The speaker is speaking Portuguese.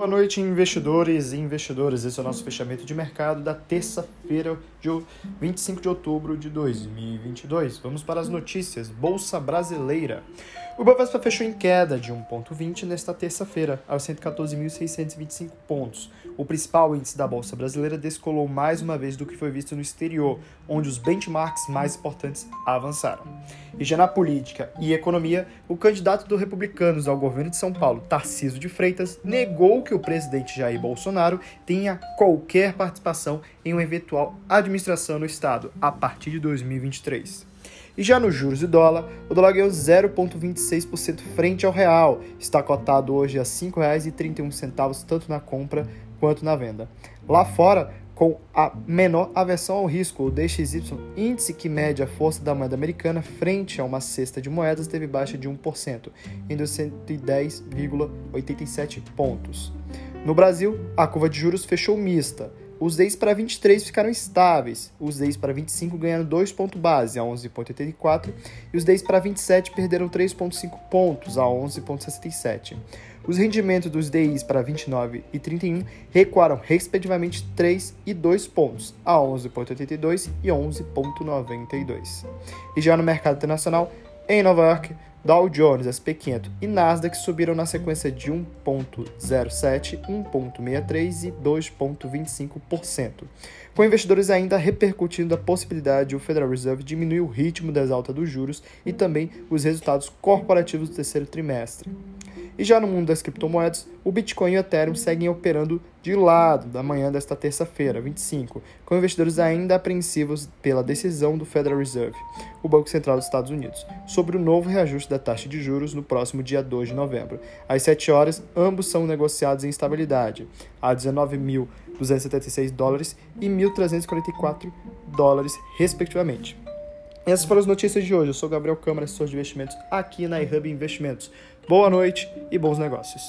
Boa noite, investidores e investidoras. Esse é o nosso fechamento de mercado da terça-feira, de 25 de outubro de 2022. Vamos para as notícias. Bolsa Brasileira. O Bovespa fechou em queda de 1,20 nesta terça-feira, aos 114.625 pontos. O principal índice da Bolsa Brasileira descolou mais uma vez do que foi visto no exterior, onde os benchmarks mais importantes avançaram. E já na política e economia, o candidato do Republicanos ao governo de São Paulo, Tarciso de Freitas, negou que o presidente Jair Bolsonaro tenha qualquer participação em uma eventual administração no Estado a partir de 2023. E já nos juros de dólar, o dólar ganhou 0,26% frente ao real. Está cotado hoje a R$ 5,31 tanto na compra quanto na venda. Lá fora, com a menor aversão ao risco, o DXY, índice que mede a força da moeda americana frente a uma cesta de moedas, teve baixa de 1%, indo a 110,87 pontos. No Brasil, a curva de juros fechou mista. Os DEIs para 23 ficaram estáveis, os DEIs para 25 ganharam 2 pontos base, a 11,84, e os DEIs para 27 perderam 3,5 pontos, a 11,67. Os rendimentos dos DIs para 29 e 31 recuaram respectivamente 3 e 2 pontos, a 11,82 e 11,92. E já no mercado internacional, em Nova York, Dow Jones, SP500 e Nasdaq subiram na sequência de 1,07, 1,63 e 2,25%, com investidores ainda repercutindo a possibilidade de o Federal Reserve diminuir o ritmo das altas dos juros e também os resultados corporativos do terceiro trimestre. E já no mundo das criptomoedas, o Bitcoin e o Ethereum seguem operando de lado da manhã desta terça-feira, 25, com investidores ainda apreensivos pela decisão do Federal Reserve, o Banco Central dos Estados Unidos, sobre o novo reajuste da taxa de juros no próximo dia 2 de novembro. Às 7 horas, ambos são negociados em estabilidade, a 19.276 dólares e 1.344 dólares, respectivamente. Essas foram as notícias de hoje. Eu sou Gabriel Câmara, assessor de investimentos aqui na iHub Investimentos. Boa noite e bons negócios.